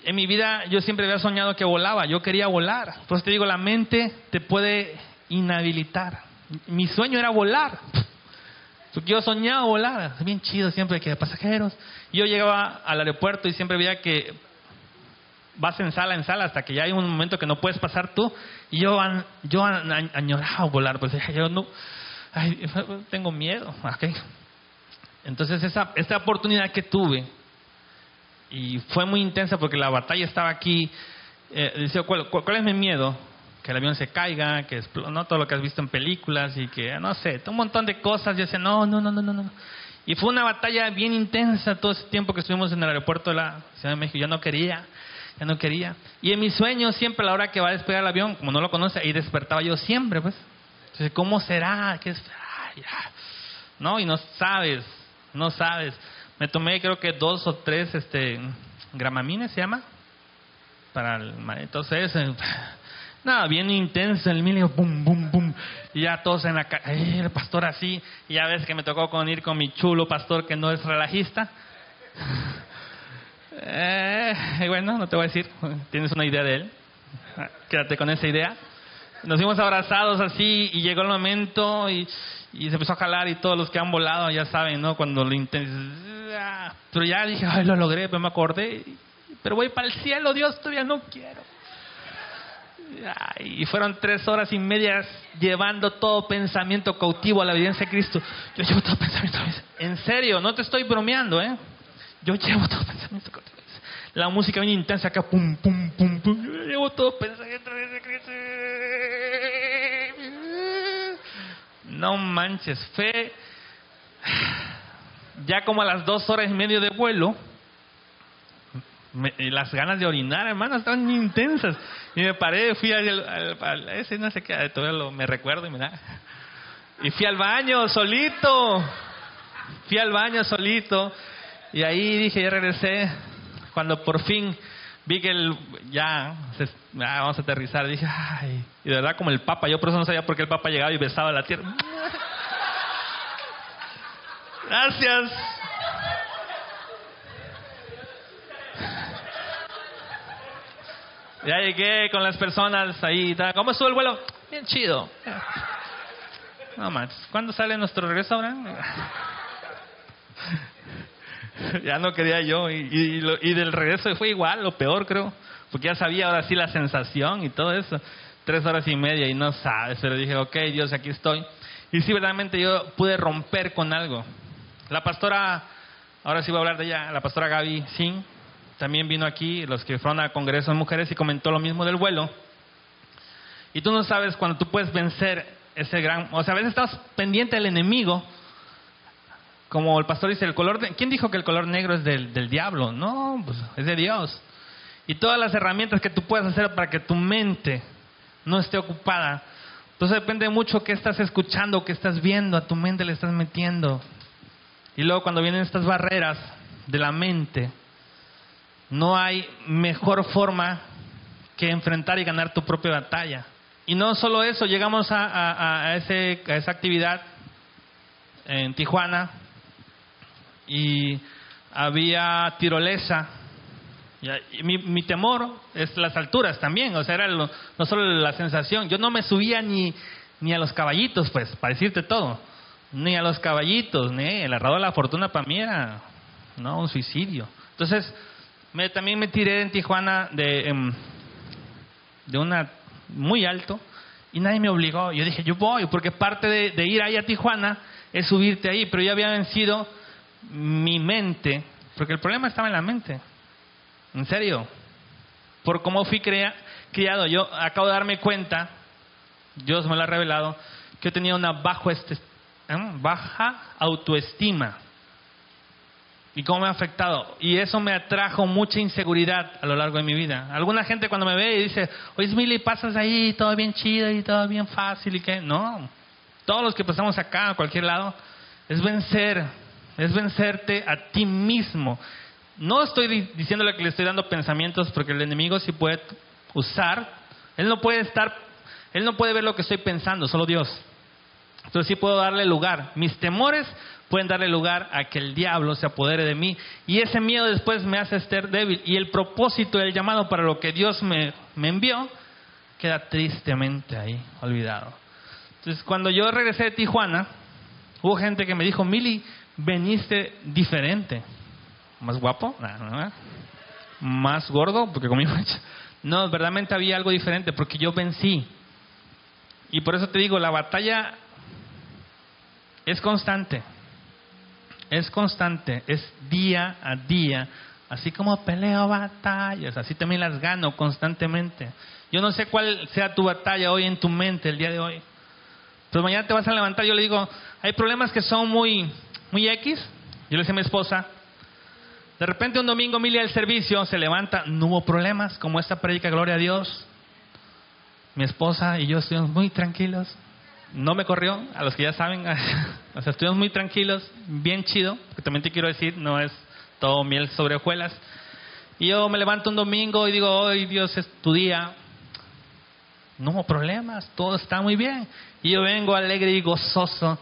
en mi vida yo siempre había soñado que volaba, yo quería volar. Entonces te digo, la mente te puede inhabilitar. Mi sueño era volar. Yo soñaba volar, es bien chido siempre que pasajeros. Yo llegaba al aeropuerto y siempre veía que vas en sala en sala hasta que ya hay un momento que no puedes pasar tú. Y yo, yo añoraba volar, pues yo no, tengo miedo. Entonces esa, esa oportunidad que tuve y fue muy intensa porque la batalla estaba aquí. Eh, decía, ¿cuál, es mi miedo? Que el avión se caiga, que no todo lo que has visto en películas y que, no sé, un montón de cosas. Yo decía, no, no, no, no, no. Y fue una batalla bien intensa todo ese tiempo que estuvimos en el aeropuerto de la Ciudad de México. Ya no quería, ya no quería. Y en mis sueños, siempre a la hora que va a despegar el avión, como no lo conoce, ahí despertaba yo siempre, pues. Entonces, ¿cómo será? ¿Qué es? No, y no sabes, no sabes. Me tomé creo que dos o tres este, gramamines, ¿se llama? Para el... Entonces, eh, nada, bien intenso el milio, bum, bum, bum. Y ya todos en la calle, el pastor así. Ya ves que me tocó con ir con mi chulo pastor que no es relajista. Eh, y bueno, no te voy a decir, tienes una idea de él. Quédate con esa idea. Nos fuimos abrazados así y llegó el momento y, y se empezó a jalar y todos los que han volado ya saben, ¿no? Cuando lo Pero ya dije, ay, lo logré, me acordé. Pero voy para el cielo, Dios, todavía no quiero. Y fueron tres horas y medias llevando todo pensamiento cautivo a la evidencia de Cristo. Yo llevo todo pensamiento. En serio, no te estoy bromeando, ¿eh? Yo llevo todo pensamiento cautivo. La música bien intensa acá, pum, pum, pum, pum. Yo llevo todo pensamiento de Cristo. No manches, fe. Ya como a las dos horas y medio de vuelo, las ganas de orinar, hermano, estaban intensas. Y me paré, fui al, ese no sé qué, todavía lo, me recuerdo y me da. Y fui al baño solito. Fui al baño solito. Y ahí dije, ya regresé. Cuando por fin vi que el, ya, vamos a aterrizar, dije, ay, y de verdad como el Papa, yo por eso no sabía por qué el Papa llegaba y besaba la tierra. Gracias. Ya llegué con las personas ahí. ¿Cómo estuvo el vuelo? Bien chido. No más. ¿Cuándo sale nuestro regreso ahora? ya no quería yo. Y, y, del regreso fue igual, lo peor creo. Porque ya sabía ahora sí la sensación y todo eso. Tres horas y media y no sabes. Pero dije, ok, Dios, aquí estoy. Y sí, verdaderamente yo pude romper con algo. La pastora, ahora sí voy a hablar de ella, la pastora Gaby Sin, también vino aquí, los que fueron a Congreso de Mujeres y comentó lo mismo del vuelo. Y tú no sabes cuando tú puedes vencer ese gran... O sea, a veces estás pendiente del enemigo, como el pastor dice, el color... De, ¿Quién dijo que el color negro es del, del diablo? No, pues es de Dios. Y todas las herramientas que tú puedes hacer para que tu mente no esté ocupada. Entonces depende mucho qué estás escuchando, qué estás viendo, a tu mente le estás metiendo. Y luego cuando vienen estas barreras de la mente, no hay mejor forma que enfrentar y ganar tu propia batalla. Y no solo eso, llegamos a, ese, a esa actividad en Tijuana y había tirolesa. Y mi, mi, temor es las alturas también, o sea, era no solo la sensación. Yo no me subía ni, ni a los caballitos, pues, para decirte todo. Ni a los caballitos, ni el arrado de la fortuna para mí era no, un suicidio. Entonces, me, también me tiré en Tijuana de, em, de una muy alto y nadie me obligó. Yo dije, yo voy, porque parte de, ir ahí a Tijuana es subirte ahí, pero yo había vencido mi mente, porque el problema estaba en la mente. En serio, por cómo fui criado, yo acabo de darme cuenta, Dios me lo ha revelado, que yo tenía una bajo em, baja autoestima y cómo me ha afectado. Y eso me atrajo mucha inseguridad a lo largo de mi vida. Alguna gente cuando me ve y dice, oye, Smiley, pasas ahí, todo bien chido y todo bien fácil y qué. No, todos los que pasamos acá, a cualquier lado, es vencer, es vencerte a ti mismo. No estoy diciéndole que le estoy dando pensamientos porque el enemigo sí puede usar. Él no puede estar, él no puede ver lo que estoy pensando, solo Dios. Entonces sí puedo darle lugar. Mis temores pueden darle lugar a que el diablo se apodere de mí. Y ese miedo después me hace estar débil. Y el propósito del llamado para lo que Dios me, me envió queda tristemente ahí, olvidado. Entonces, cuando yo regresé de Tijuana, hubo gente que me dijo, Mili, veniste diferente. ¿Más guapo? ¿Más gordo? Porque conmigo... No, verdaderamente había algo diferente porque yo vencí. Y por eso te digo, la batalla es constante es constante, es día a día. Así como peleo batallas, así también las gano constantemente. Yo no sé cuál sea tu batalla hoy en tu mente, el día de hoy. Pero mañana te vas a levantar, yo le digo, hay problemas que son muy, muy X. Yo le decía a mi esposa, de repente un domingo Mili al servicio se levanta, no hubo problemas, como esta predica, gloria a Dios. Mi esposa y yo estuvimos muy tranquilos. No me corrió, a los que ya saben, o sea, estuvimos muy tranquilos, bien chido, porque también te quiero decir, no es todo miel sobre hojuelas. Y yo me levanto un domingo y digo, hoy Dios es tu día. No hubo problemas, todo está muy bien. Y yo vengo alegre y gozoso.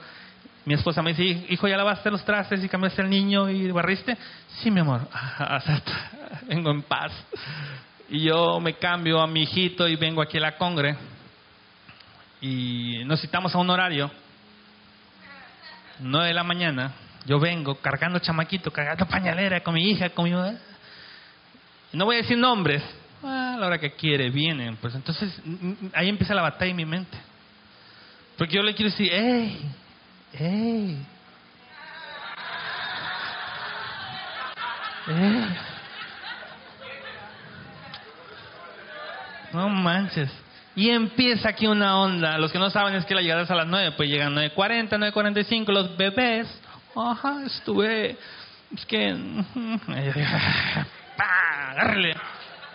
Mi esposa me dice, hijo, ¿ya lavaste los trastes y cambiaste el niño y barriste? Sí, mi amor, vengo en paz. Y yo me cambio a mi hijito y vengo aquí a la congre. Y nos citamos a un horario, 9 de la mañana. Yo vengo cargando chamaquito, cargando pañalera con mi hija, con mi No voy a decir nombres. a la hora que quiere, vienen. Pues entonces ahí empieza la batalla en mi mente. Porque yo le quiero decir, hey, hey. hey. No manches. Y empieza aquí una onda. Los que no saben es que la llegada es a las 9, pues llegan 9.40, 9.45 los bebés. Ajá, estuve. Es que. Agárrele.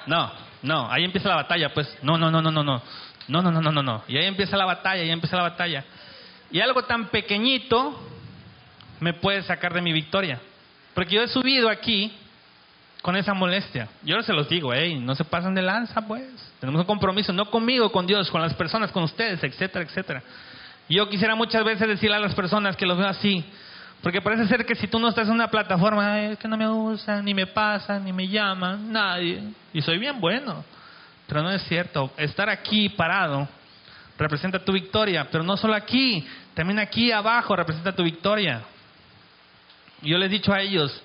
No, no, ahí empieza la batalla, pues. No, no, no, no, no, no. No, no, no, no, no, no. Y ahí empieza la batalla, ahí empieza la batalla. Y algo tan pequeñito me puede sacar de mi victoria. Porque yo he subido aquí con esa molestia. Yo se los digo, hey, no se pasen de lanza, pues. Tenemos un compromiso, no conmigo, con Dios, con las personas, con ustedes, etcétera, etcétera. Yo quisiera muchas veces decirle a las personas que los veo así, porque parece ser que si tú no estás en una plataforma, es que no me usan, ni me pasan, ni me llaman, nadie. Y soy bien bueno. Pero no es cierto. Estar aquí parado representa tu victoria. Pero no solo aquí, también aquí abajo representa tu victoria. Yo les he dicho a ellos,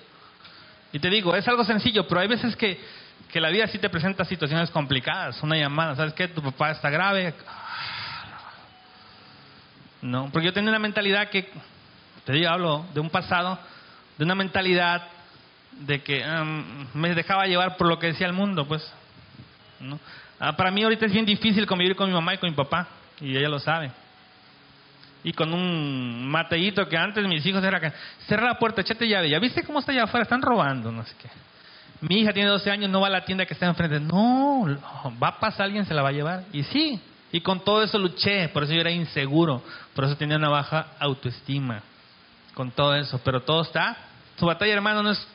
y te digo, es algo sencillo, pero hay veces que, que la vida sí te presenta situaciones complicadas. Una llamada, ¿sabes qué? Tu papá está grave. No, porque yo tenía una mentalidad que te digo, hablo de un pasado, de una mentalidad de que um, me dejaba llevar por lo que decía el mundo, pues. ¿no? Ah, para mí ahorita es bien difícil convivir con mi mamá y con mi papá, y ella lo sabe. Y con un mateíto que antes mis hijos era que cerra la puerta, échate llave, ya viste cómo está allá afuera, están robando, no sé qué. Mi hija tiene 12 años, no va a la tienda que está enfrente. No, va a pasar alguien, se la va a llevar. Y sí, y con todo eso luché, por eso yo era inseguro, por eso tenía una baja autoestima con todo eso, pero todo está. Su batalla, hermano, no es,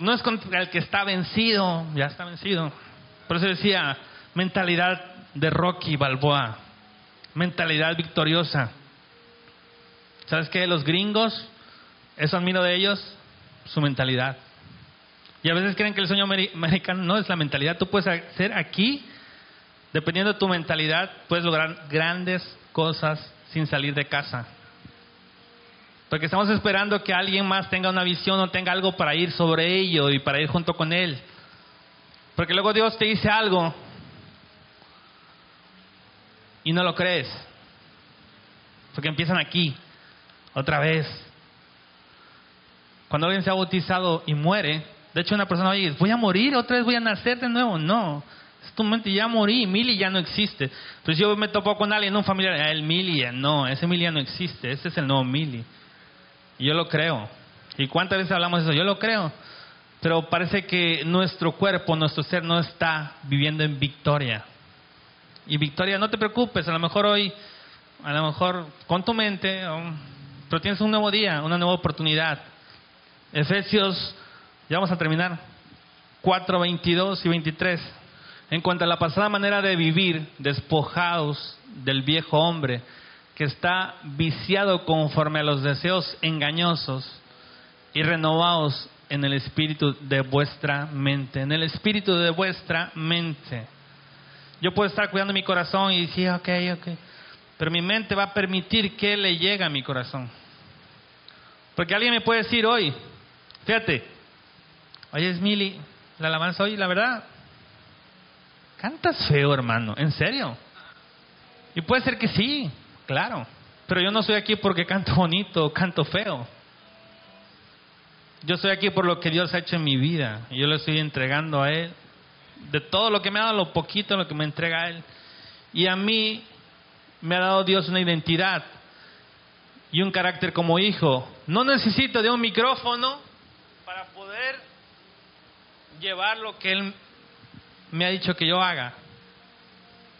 no es contra el que está vencido, ya está vencido. Por eso decía, mentalidad de Rocky Balboa, mentalidad victoriosa. ¿Sabes qué? Los gringos, eso admiro de ellos, su mentalidad. Y a veces creen que el sueño americano no es la mentalidad. Tú puedes hacer aquí, dependiendo de tu mentalidad, puedes lograr grandes cosas sin salir de casa. Porque estamos esperando que alguien más tenga una visión o tenga algo para ir sobre ello y para ir junto con él. Porque luego Dios te dice algo y no lo crees. Porque empiezan aquí, otra vez. Cuando alguien se ha bautizado y muere, de hecho una persona dice, voy a morir, otra vez voy a nacer de nuevo. No, es tu mente, ya morí, Mili ya no existe. Entonces yo me topo con alguien, un familiar, ah, el Mili, no, ese Mili ya no existe, ese es el nuevo Mili. Y yo lo creo. ¿Y cuántas veces hablamos de eso? Yo lo creo. Pero parece que nuestro cuerpo, nuestro ser no está viviendo en victoria. Y victoria, no te preocupes, a lo mejor hoy, a lo mejor con tu mente, pero tienes un nuevo día, una nueva oportunidad. Efesios, ya vamos a terminar, 4, 22 y 23. En cuanto a la pasada manera de vivir, despojados del viejo hombre, que está viciado conforme a los deseos engañosos y renovados en el espíritu de vuestra mente, en el espíritu de vuestra mente. Yo puedo estar cuidando mi corazón y decir, ok, ok, pero mi mente va a permitir que le llegue a mi corazón. Porque alguien me puede decir hoy, fíjate, oye, Smiley, la alabanza hoy, la verdad, cantas feo, hermano, en serio. Y puede ser que sí, Claro, pero yo no estoy aquí porque canto bonito o canto feo. Yo estoy aquí por lo que Dios ha hecho en mi vida. Y yo le estoy entregando a Él. De todo lo que me ha dado, lo poquito, lo que me entrega Él. Y a mí me ha dado Dios una identidad y un carácter como hijo No necesito de un micrófono para poder llevar lo que Él me ha dicho que yo haga.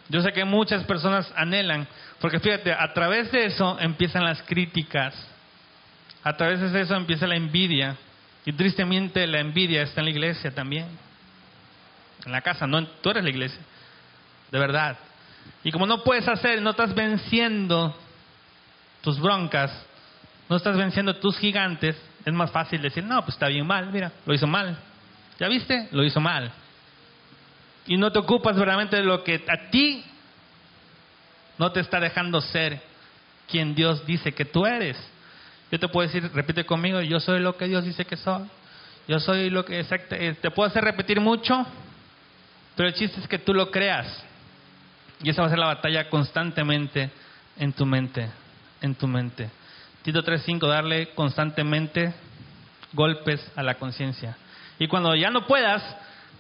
Yo sé que muchas personas anhelan, porque fíjate, a través de eso empiezan las críticas, a través de eso empieza la envidia, y tristemente la envidia está en la iglesia también, en la casa, no, tú eres la iglesia, de verdad. Y como no puedes hacer, no estás venciendo tus broncas, no estás venciendo tus gigantes, es más fácil decir, no, pues está bien mal, mira, lo hizo mal. ¿Ya viste? Lo hizo mal. Y no te ocupas verdaderamente de lo que a ti no te está dejando ser quien Dios dice que tú eres. Yo te puedo decir, repite conmigo, yo soy lo que Dios dice que soy. Yo soy lo que eh, te puedo hacer repetir mucho, pero el chiste es que tú lo creas. Y esa va a ser la batalla constantemente en tu mente, en tu mente. Tito 3.5, darle constantemente golpes a la conciencia. Y cuando ya no puedas,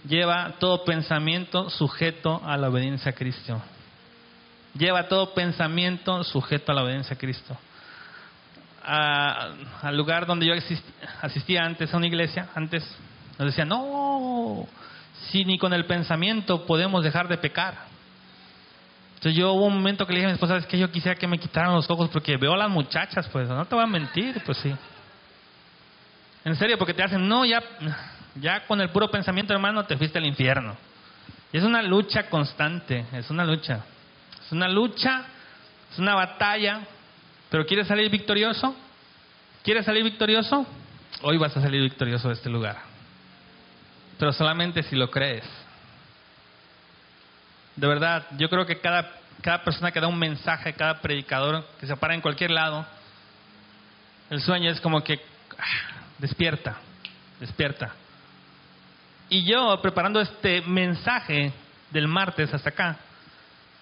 lleva todo pensamiento sujeto a la obediencia a Cristo. Lleva todo pensamiento sujeto a la obediencia a Cristo. al lugar donde yo asistía antes a una iglesia, antes nos decían, no, si ni con el pensamiento podemos dejar de pecar. Entonces yo hubo un momento que le dije a mi esposa, es que yo quisiera que me quitaran los ojos porque veo a las muchachas, pues no te voy a mentir, pues sí. En serio, porque te hacen, no, ya, ya con el puro pensamiento, hermano, te fuiste al infierno. Y es una lucha constante, es una lucha. Es una lucha, es una batalla, pero ¿quieres salir victorioso? ¿Quieres salir victorioso? Hoy vas a salir victorioso de este lugar. Pero solamente si lo crees. De verdad, yo creo que cada, cada persona que da un mensaje, cada predicador que se para en cualquier lado, el sueño es como que ah, despierta, despierta. Y yo, preparando este mensaje del martes hasta acá,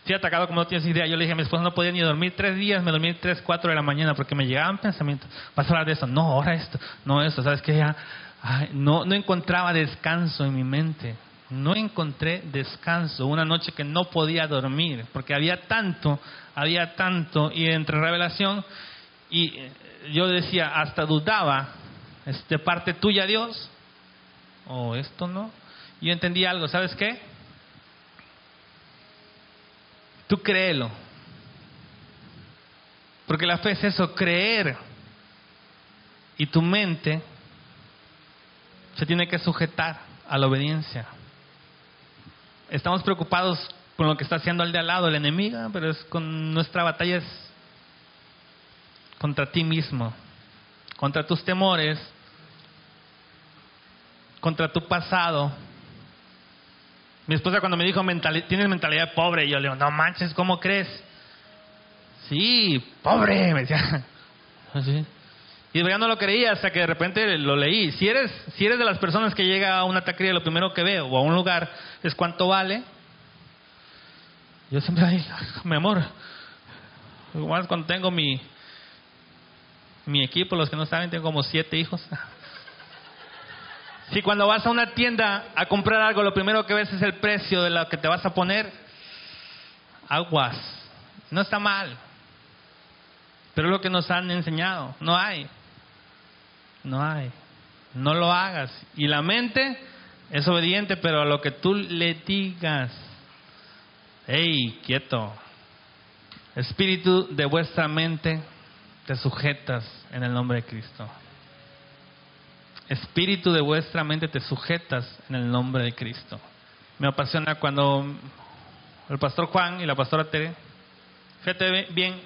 fui atacado como no tienes idea. Yo le dije a mi esposa, no podía ni dormir tres días, me dormí tres, cuatro de la mañana porque me llegaban pensamientos. Vas a hablar de eso, no, ahora esto, no esto, ¿sabes qué? Ya, no, no encontraba descanso en mi mente. No encontré descanso. Una noche que no podía dormir porque había tanto, había tanto. Y entre revelación, y yo decía, hasta dudaba, ¿es de parte tuya, Dios? o esto no. Yo entendí algo, ¿sabes qué? Tú créelo. Porque la fe es eso, creer. Y tu mente se tiene que sujetar a la obediencia. Estamos preocupados con lo que está haciendo el de al lado, el enemigo, pero es con nuestra batalla es contra ti mismo, contra tus temores, contra tu pasado. Mi esposa cuando me dijo, tienes mentalidad pobre, yo le digo, no manches, ¿cómo crees? Sí, pobre, me decía. Así. Y ya no lo creía hasta que de repente lo leí. Si eres, si eres de las personas que llega a una taquería, lo primero que veo, o a un lugar, es cuánto vale. Yo siempre, ay, mi amor, igual cuando tengo mi, mi equipo, los que no saben, tengo como siete hijos. Si cuando vas a una tienda a comprar algo, lo primero que ves es el precio de lo que te vas a poner, aguas. No está mal. Pero es lo que nos han enseñado. No hay. No hay. No lo hagas. Y la mente es obediente, pero a lo que tú le digas. ¡Ey, quieto! Espíritu de vuestra mente, te sujetas en el nombre de Cristo espíritu de vuestra mente te sujetas en el nombre de Cristo. Me apasiona cuando el pastor Juan y la pastora Tere, fíjate bien,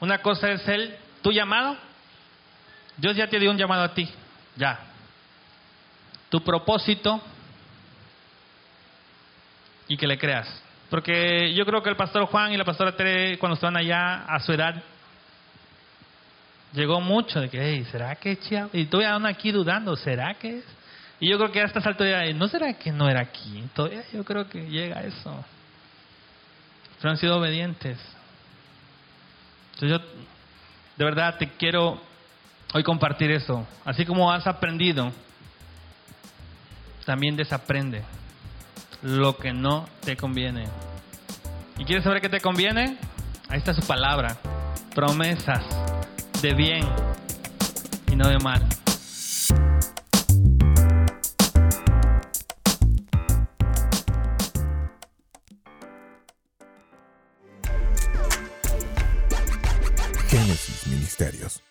una cosa es el, tu llamado, Dios ya te dio un llamado a ti, ya. Tu propósito y que le creas. Porque yo creo que el pastor Juan y la pastora Tere, cuando estaban allá a su edad, llegó mucho de que, hey, ¿será que Y todavía aún aquí dudando, ¿será que es? Y yo creo que a estas alturas, ¿no será que no era aquí? Todavía yo creo que llega eso. Pero han sido obedientes. Entonces yo, de verdad, te quiero hoy compartir eso. Así como has aprendido, también desaprende lo que no te conviene. ¿Y quieres saber qué te conviene? Ahí está su palabra. Promesas de bien. y no de mal. Génesis Ministerios.